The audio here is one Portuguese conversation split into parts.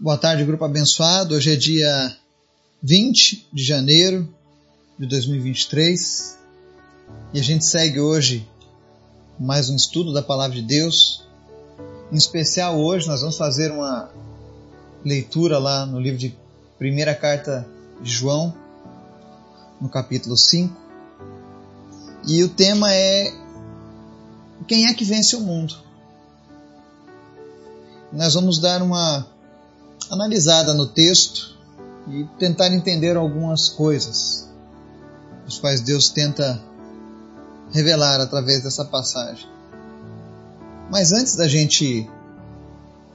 Boa tarde, grupo abençoado. Hoje é dia 20 de janeiro de 2023 e a gente segue hoje mais um estudo da Palavra de Deus. Em especial, hoje nós vamos fazer uma leitura lá no livro de Primeira Carta de João, no capítulo 5. E o tema é Quem é que vence o mundo? Nós vamos dar uma analisada no texto e tentar entender algumas coisas, as quais Deus tenta revelar através dessa passagem. Mas antes da gente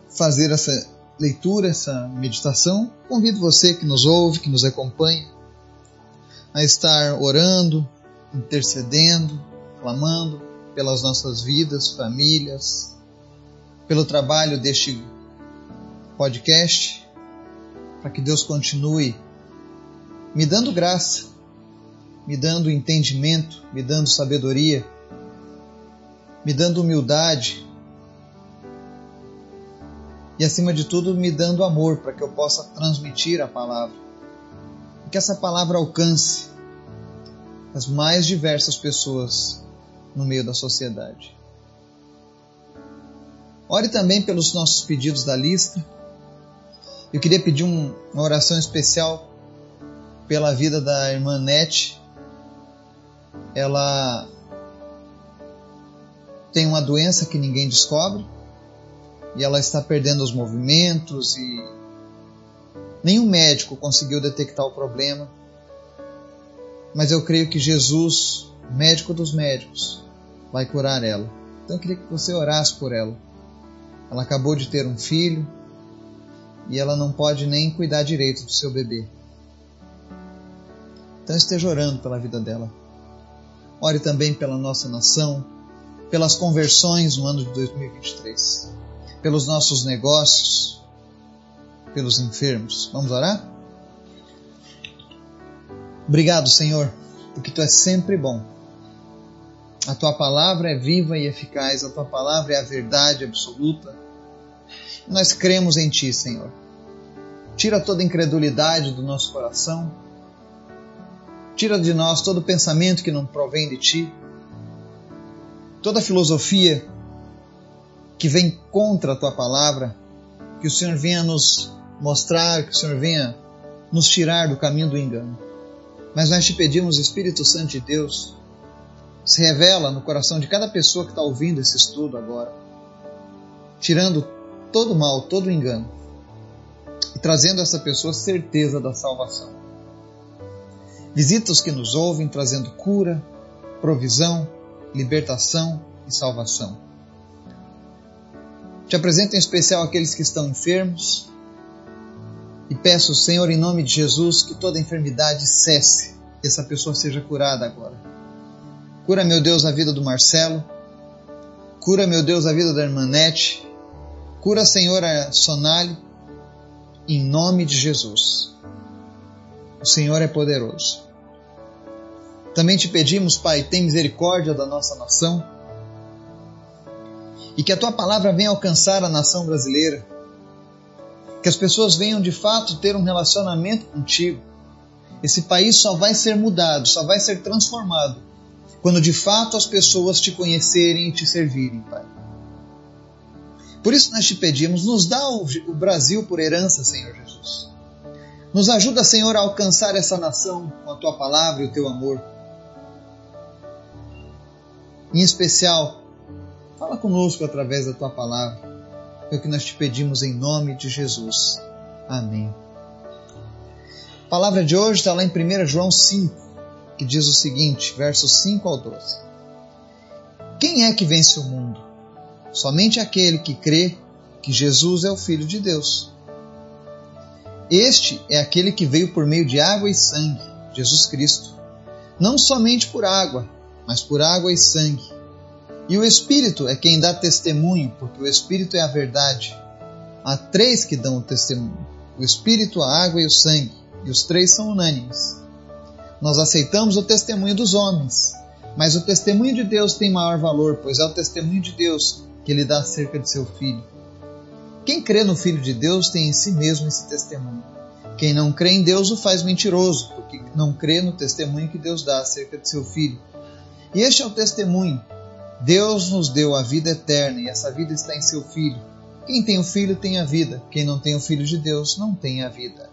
fazer essa leitura, essa meditação, convido você que nos ouve, que nos acompanha, a estar orando, intercedendo, clamando pelas nossas vidas, famílias, pelo trabalho deste podcast, para que Deus continue me dando graça, me dando entendimento, me dando sabedoria, me dando humildade e, acima de tudo, me dando amor para que eu possa transmitir a palavra. E que essa palavra alcance as mais diversas pessoas no meio da sociedade. Ore também pelos nossos pedidos da lista eu queria pedir um, uma oração especial pela vida da irmã Nete. Ela tem uma doença que ninguém descobre e ela está perdendo os movimentos e nenhum médico conseguiu detectar o problema. Mas eu creio que Jesus, médico dos médicos, vai curar ela. Então eu queria que você orasse por ela. Ela acabou de ter um filho, e ela não pode nem cuidar direito do seu bebê. Então esteja orando pela vida dela. Ore também pela nossa nação, pelas conversões no ano de 2023, pelos nossos negócios, pelos enfermos. Vamos orar? Obrigado, Senhor, porque tu és sempre bom. A tua palavra é viva e eficaz, a tua palavra é a verdade absoluta nós cremos em Ti, Senhor. Tira toda incredulidade do nosso coração. Tira de nós todo pensamento que não provém de Ti. Toda filosofia que vem contra a Tua palavra. Que o Senhor venha nos mostrar, que o Senhor venha nos tirar do caminho do engano. Mas nós te pedimos, Espírito Santo de Deus, se revela no coração de cada pessoa que está ouvindo esse estudo agora, tirando todo mal, todo engano e trazendo a essa pessoa certeza da salvação. Visita os que nos ouvem, trazendo cura, provisão, libertação e salvação. Te apresento em especial aqueles que estão enfermos e peço, Senhor, em nome de Jesus, que toda enfermidade cesse, que essa pessoa seja curada agora. Cura, meu Deus, a vida do Marcelo. Cura, meu Deus, a vida da irmã Nete. Cura, Senhor, a Sonali, em nome de Jesus. O Senhor é poderoso. Também te pedimos, Pai, tem misericórdia da nossa nação e que a tua palavra venha alcançar a nação brasileira. Que as pessoas venham de fato ter um relacionamento contigo. Esse país só vai ser mudado, só vai ser transformado quando de fato as pessoas te conhecerem e te servirem, Pai. Por isso nós te pedimos, nos dá o Brasil por herança, Senhor Jesus. Nos ajuda, Senhor, a alcançar essa nação com a tua palavra e o teu amor. Em especial, fala conosco através da tua palavra. É o que nós te pedimos em nome de Jesus. Amém. A palavra de hoje está lá em 1 João 5, que diz o seguinte, versos 5 ao 12. Quem é que vence o mundo? Somente aquele que crê que Jesus é o Filho de Deus. Este é aquele que veio por meio de água e sangue, Jesus Cristo. Não somente por água, mas por água e sangue. E o Espírito é quem dá testemunho, porque o Espírito é a verdade. Há três que dão o testemunho: o Espírito, a água e o sangue, e os três são unânimes. Nós aceitamos o testemunho dos homens, mas o testemunho de Deus tem maior valor, pois é o testemunho de Deus que ele dá acerca de seu filho. Quem crê no Filho de Deus tem em si mesmo esse testemunho. Quem não crê em Deus o faz mentiroso, porque não crê no testemunho que Deus dá acerca de seu Filho. E este é o testemunho. Deus nos deu a vida eterna e essa vida está em seu Filho. Quem tem o Filho tem a vida. Quem não tem o Filho de Deus não tem a vida.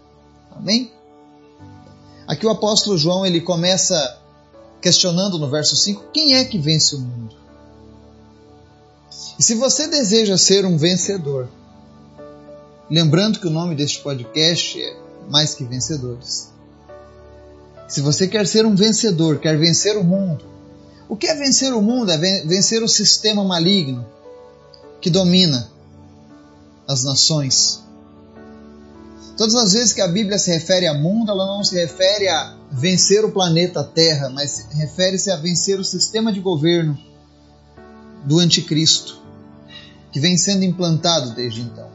Amém? Aqui o apóstolo João ele começa questionando no verso 5: quem é que vence o mundo? E se você deseja ser um vencedor, lembrando que o nome deste podcast é Mais que Vencedores. Se você quer ser um vencedor, quer vencer o mundo, o que é vencer o mundo? É vencer o sistema maligno que domina as nações. Todas as vezes que a Bíblia se refere a mundo, ela não se refere a vencer o planeta Terra, mas refere-se a vencer o sistema de governo do anticristo, que vem sendo implantado desde então.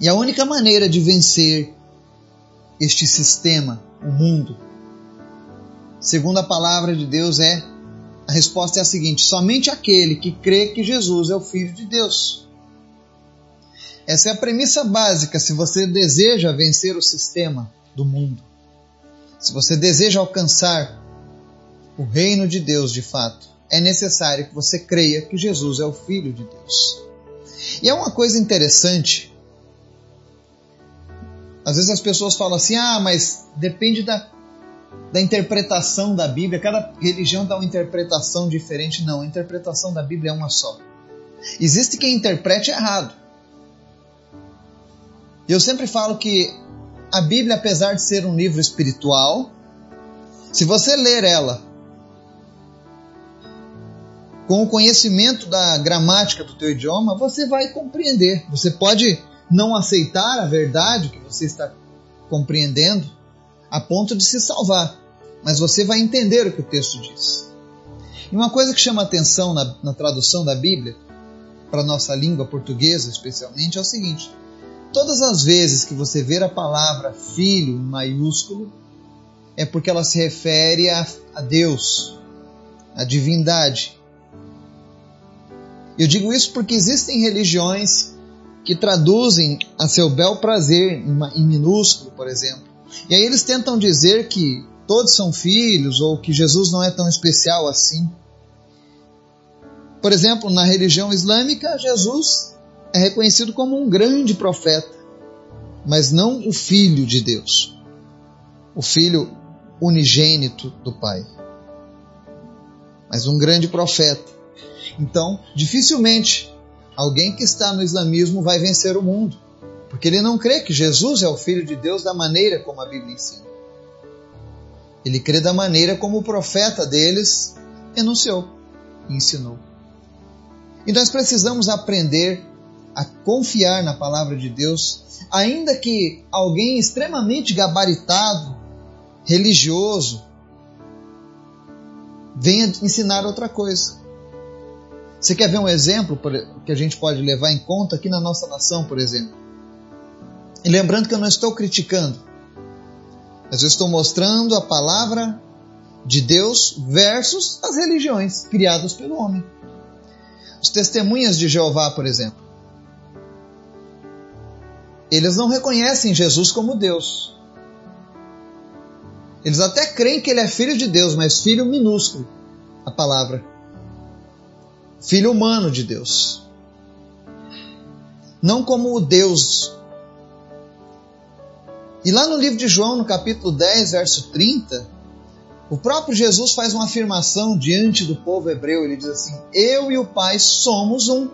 E a única maneira de vencer este sistema, o mundo, segundo a palavra de Deus, é a resposta é a seguinte: somente aquele que crê que Jesus é o Filho de Deus. Essa é a premissa básica se você deseja vencer o sistema do mundo. Se você deseja alcançar o reino de Deus de fato, é necessário que você creia que Jesus é o Filho de Deus. E é uma coisa interessante. Às vezes as pessoas falam assim: ah, mas depende da da interpretação da Bíblia. Cada religião dá uma interpretação diferente. Não, a interpretação da Bíblia é uma só. Existe quem interprete errado. Eu sempre falo que a Bíblia, apesar de ser um livro espiritual, se você ler ela com o conhecimento da gramática do teu idioma, você vai compreender. Você pode não aceitar a verdade que você está compreendendo a ponto de se salvar mas você vai entender o que o texto diz. E uma coisa que chama atenção na, na tradução da Bíblia, para nossa língua portuguesa especialmente, é o seguinte: todas as vezes que você ver a palavra filho em maiúsculo, é porque ela se refere a, a Deus, a divindade. Eu digo isso porque existem religiões que traduzem a seu bel prazer em, minúsculo, por exemplo. E aí eles tentam dizer que todos são filhos ou que Jesus não é tão especial assim. Por exemplo, na religião islâmica, Jesus é reconhecido como um grande profeta, mas não o filho de Deus, o filho unigênito do Pai, mas um grande profeta. Então, dificilmente alguém que está no islamismo vai vencer o mundo, porque ele não crê que Jesus é o filho de Deus da maneira como a Bíblia ensina. Ele crê da maneira como o profeta deles enunciou e ensinou. E nós precisamos aprender a confiar na palavra de Deus, ainda que alguém extremamente gabaritado, religioso, venha ensinar outra coisa. Você quer ver um exemplo que a gente pode levar em conta aqui na nossa nação, por exemplo? E lembrando que eu não estou criticando, mas eu estou mostrando a palavra de Deus versus as religiões criadas pelo homem. Os testemunhas de Jeová, por exemplo. Eles não reconhecem Jesus como Deus. Eles até creem que ele é filho de Deus, mas filho minúsculo, a palavra. Filho humano de Deus. Não como o Deus e lá no livro de João, no capítulo 10, verso 30, o próprio Jesus faz uma afirmação diante do povo hebreu. Ele diz assim: Eu e o Pai somos um.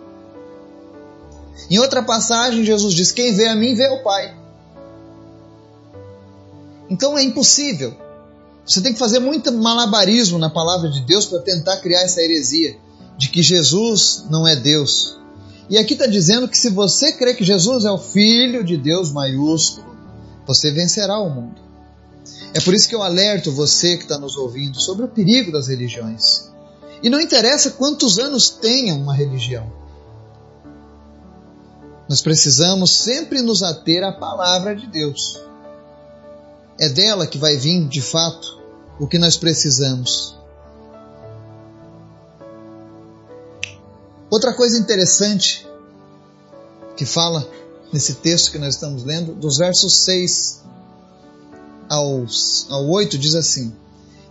Em outra passagem, Jesus diz: Quem vê a mim, vê o Pai. Então é impossível. Você tem que fazer muito malabarismo na palavra de Deus para tentar criar essa heresia de que Jesus não é Deus. E aqui está dizendo que se você crê que Jesus é o Filho de Deus maiúsculo, você vencerá o mundo. É por isso que eu alerto você que está nos ouvindo sobre o perigo das religiões. E não interessa quantos anos tenha uma religião. Nós precisamos sempre nos ater à palavra de Deus. É dela que vai vir, de fato, o que nós precisamos. Outra coisa interessante que fala nesse texto que nós estamos lendo, dos versos 6 aos, ao 8, diz assim: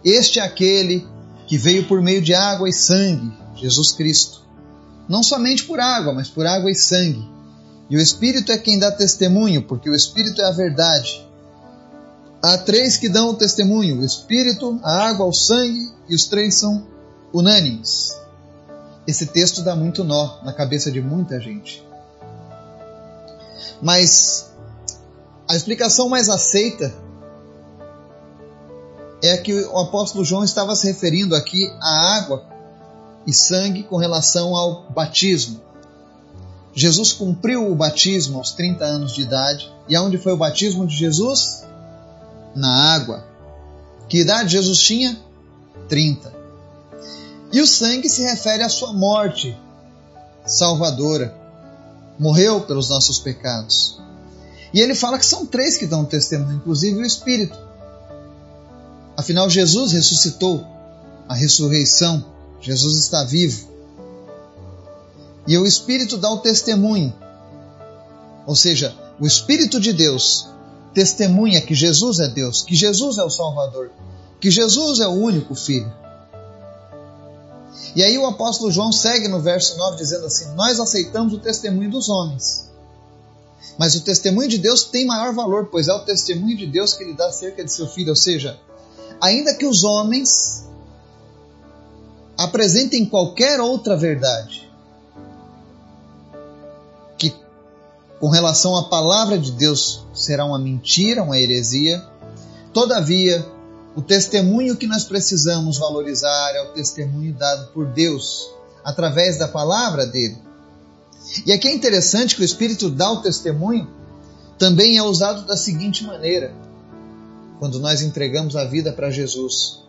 Este é aquele que veio por meio de água e sangue, Jesus Cristo. Não somente por água, mas por água e sangue. E o Espírito é quem dá testemunho, porque o Espírito é a verdade. Há três que dão o testemunho: o Espírito, a água, o sangue, e os três são unânimes. Esse texto dá muito nó na cabeça de muita gente. Mas a explicação mais aceita é que o apóstolo João estava se referindo aqui à água e sangue com relação ao batismo. Jesus cumpriu o batismo aos 30 anos de idade. E aonde foi o batismo de Jesus? Na água. Que idade Jesus tinha? 30. E o sangue se refere à sua morte salvadora. Morreu pelos nossos pecados. E ele fala que são três que dão testemunho, inclusive o Espírito. Afinal, Jesus ressuscitou, a ressurreição, Jesus está vivo. E o Espírito dá o testemunho. Ou seja, o Espírito de Deus testemunha que Jesus é Deus, que Jesus é o Salvador, que Jesus é o único Filho. E aí o apóstolo João segue no verso 9 dizendo assim: Nós aceitamos o testemunho dos homens. Mas o testemunho de Deus tem maior valor, pois é o testemunho de Deus que ele dá acerca de seu filho. Ou seja, ainda que os homens apresentem qualquer outra verdade, que com relação à palavra de Deus será uma mentira, uma heresia, todavia o testemunho que nós precisamos valorizar é o testemunho dado por Deus através da palavra dele. E aqui é interessante que o Espírito dá o testemunho também é usado da seguinte maneira: quando nós entregamos a vida para Jesus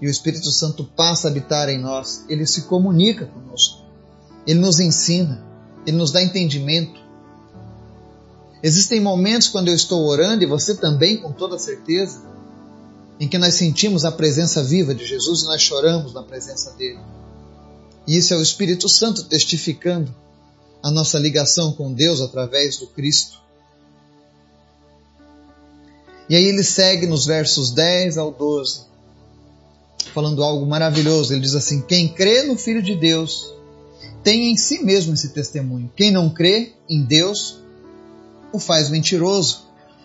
e o Espírito Santo passa a habitar em nós, ele se comunica conosco, ele nos ensina, ele nos dá entendimento. Existem momentos quando eu estou orando e você também, com toda certeza em que nós sentimos a presença viva de Jesus e nós choramos na presença dele. E isso é o Espírito Santo testificando a nossa ligação com Deus através do Cristo. E aí ele segue nos versos 10 ao 12, falando algo maravilhoso. Ele diz assim: Quem crê no Filho de Deus tem em si mesmo esse testemunho. Quem não crê em Deus o faz mentiroso,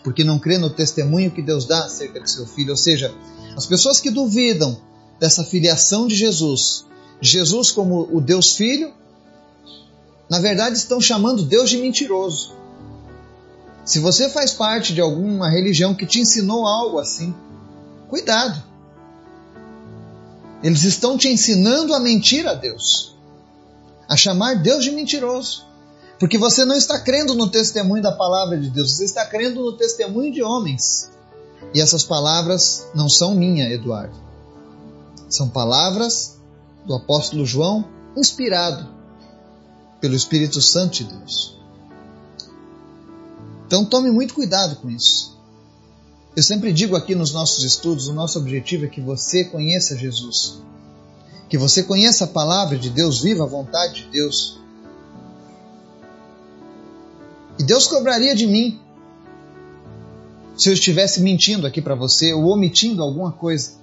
porque não crê no testemunho que Deus dá acerca de seu filho. Ou seja, as pessoas que duvidam dessa filiação de Jesus, Jesus como o Deus Filho, na verdade estão chamando Deus de mentiroso. Se você faz parte de alguma religião que te ensinou algo assim, cuidado. Eles estão te ensinando a mentir a Deus, a chamar Deus de mentiroso. Porque você não está crendo no testemunho da palavra de Deus, você está crendo no testemunho de homens. E essas palavras não são minhas, Eduardo. São palavras do apóstolo João, inspirado pelo Espírito Santo de Deus. Então tome muito cuidado com isso. Eu sempre digo aqui nos nossos estudos: o nosso objetivo é que você conheça Jesus, que você conheça a palavra de Deus, viva a vontade de Deus Deus cobraria de mim se eu estivesse mentindo aqui para você ou omitindo alguma coisa.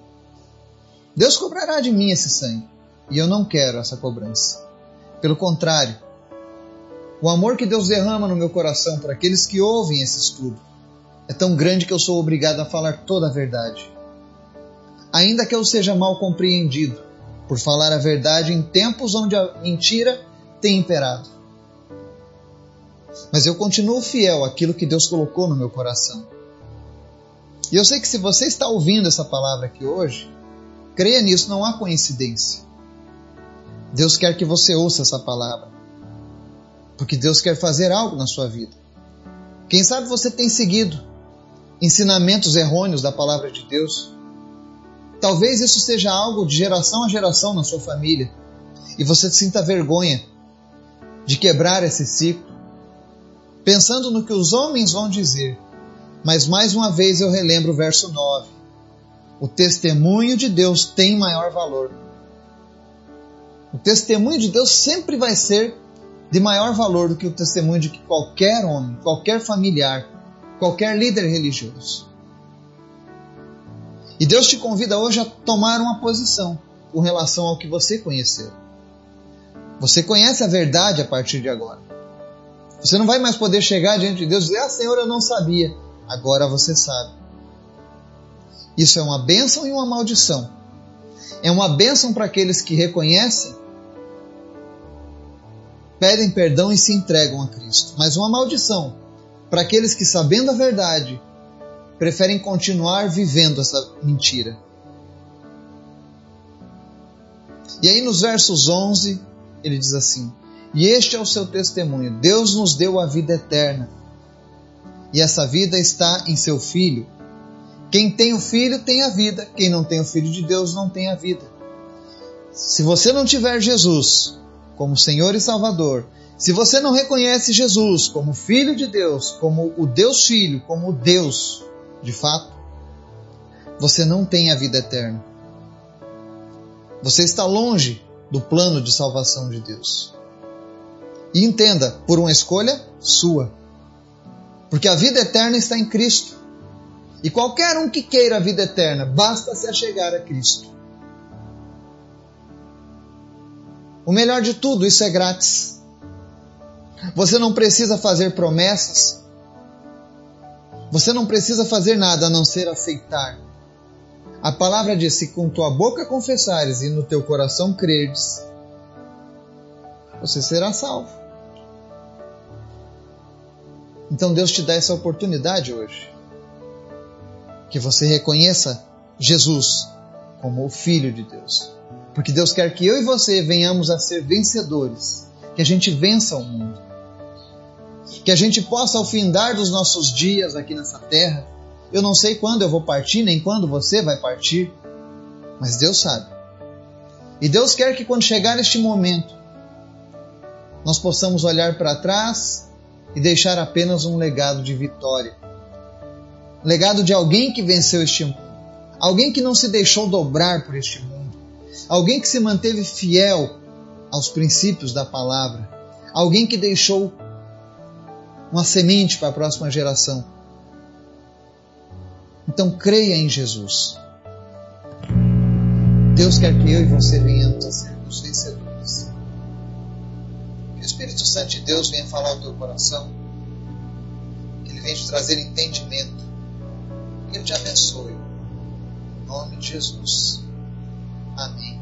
Deus cobrará de mim esse sangue. E eu não quero essa cobrança. Pelo contrário, o amor que Deus derrama no meu coração por aqueles que ouvem esse estudo é tão grande que eu sou obrigado a falar toda a verdade. Ainda que eu seja mal compreendido por falar a verdade em tempos onde a mentira tem imperado mas eu continuo fiel àquilo que Deus colocou no meu coração. E eu sei que se você está ouvindo essa palavra aqui hoje, creia nisso, não há coincidência. Deus quer que você ouça essa palavra, porque Deus quer fazer algo na sua vida. Quem sabe você tem seguido ensinamentos errôneos da palavra de Deus. Talvez isso seja algo de geração a geração na sua família e você sinta vergonha de quebrar esse ciclo pensando no que os homens vão dizer. Mas mais uma vez eu relembro o verso 9. O testemunho de Deus tem maior valor. O testemunho de Deus sempre vai ser de maior valor do que o testemunho de qualquer homem, qualquer familiar, qualquer líder religioso. E Deus te convida hoje a tomar uma posição com relação ao que você conheceu. Você conhece a verdade a partir de agora. Você não vai mais poder chegar diante de Deus e dizer: Ah, Senhor, eu não sabia. Agora você sabe. Isso é uma bênção e uma maldição. É uma bênção para aqueles que reconhecem, pedem perdão e se entregam a Cristo. Mas uma maldição para aqueles que, sabendo a verdade, preferem continuar vivendo essa mentira. E aí, nos versos 11, ele diz assim: E este é o seu testemunho: Deus nos deu a vida eterna, e essa vida está em seu Filho. Quem tem o Filho tem a vida, quem não tem o Filho de Deus não tem a vida. Se você não tiver Jesus como Senhor e Salvador, se você não reconhece Jesus como Filho de Deus, como o Deus Filho, como o Deus de fato, você não tem a vida eterna. Você está longe do plano de salvação de Deus. E entenda, por uma escolha sua. Porque a vida eterna está em Cristo. E qualquer um que queira a vida eterna, basta se achegar a Cristo. O melhor de tudo, isso é grátis. Você não precisa fazer promessas. Você não precisa fazer nada a não ser aceitar. A palavra diz: se com tua boca confessares e no teu coração creres, você será salvo. Então Deus te dá essa oportunidade hoje. Que você reconheça Jesus como o Filho de Deus. Porque Deus quer que eu e você venhamos a ser vencedores. Que a gente vença o mundo. Que a gente possa, ao findar dos nossos dias aqui nessa terra, eu não sei quando eu vou partir, nem quando você vai partir, mas Deus sabe. E Deus quer que quando chegar este momento, nós possamos olhar para trás e deixar apenas um legado de vitória. Legado de alguém que venceu este mundo. Alguém que não se deixou dobrar por este mundo. Alguém que se manteve fiel aos princípios da palavra. Alguém que deixou uma semente para a próxima geração. Então creia em Jesus. Deus quer que eu e você venhamos a ser os vencedores. O Espírito Santo de Deus venha falar ao teu coração. Que Ele venha te trazer entendimento. Que Ele te abençoe. Em nome de Jesus. Amém.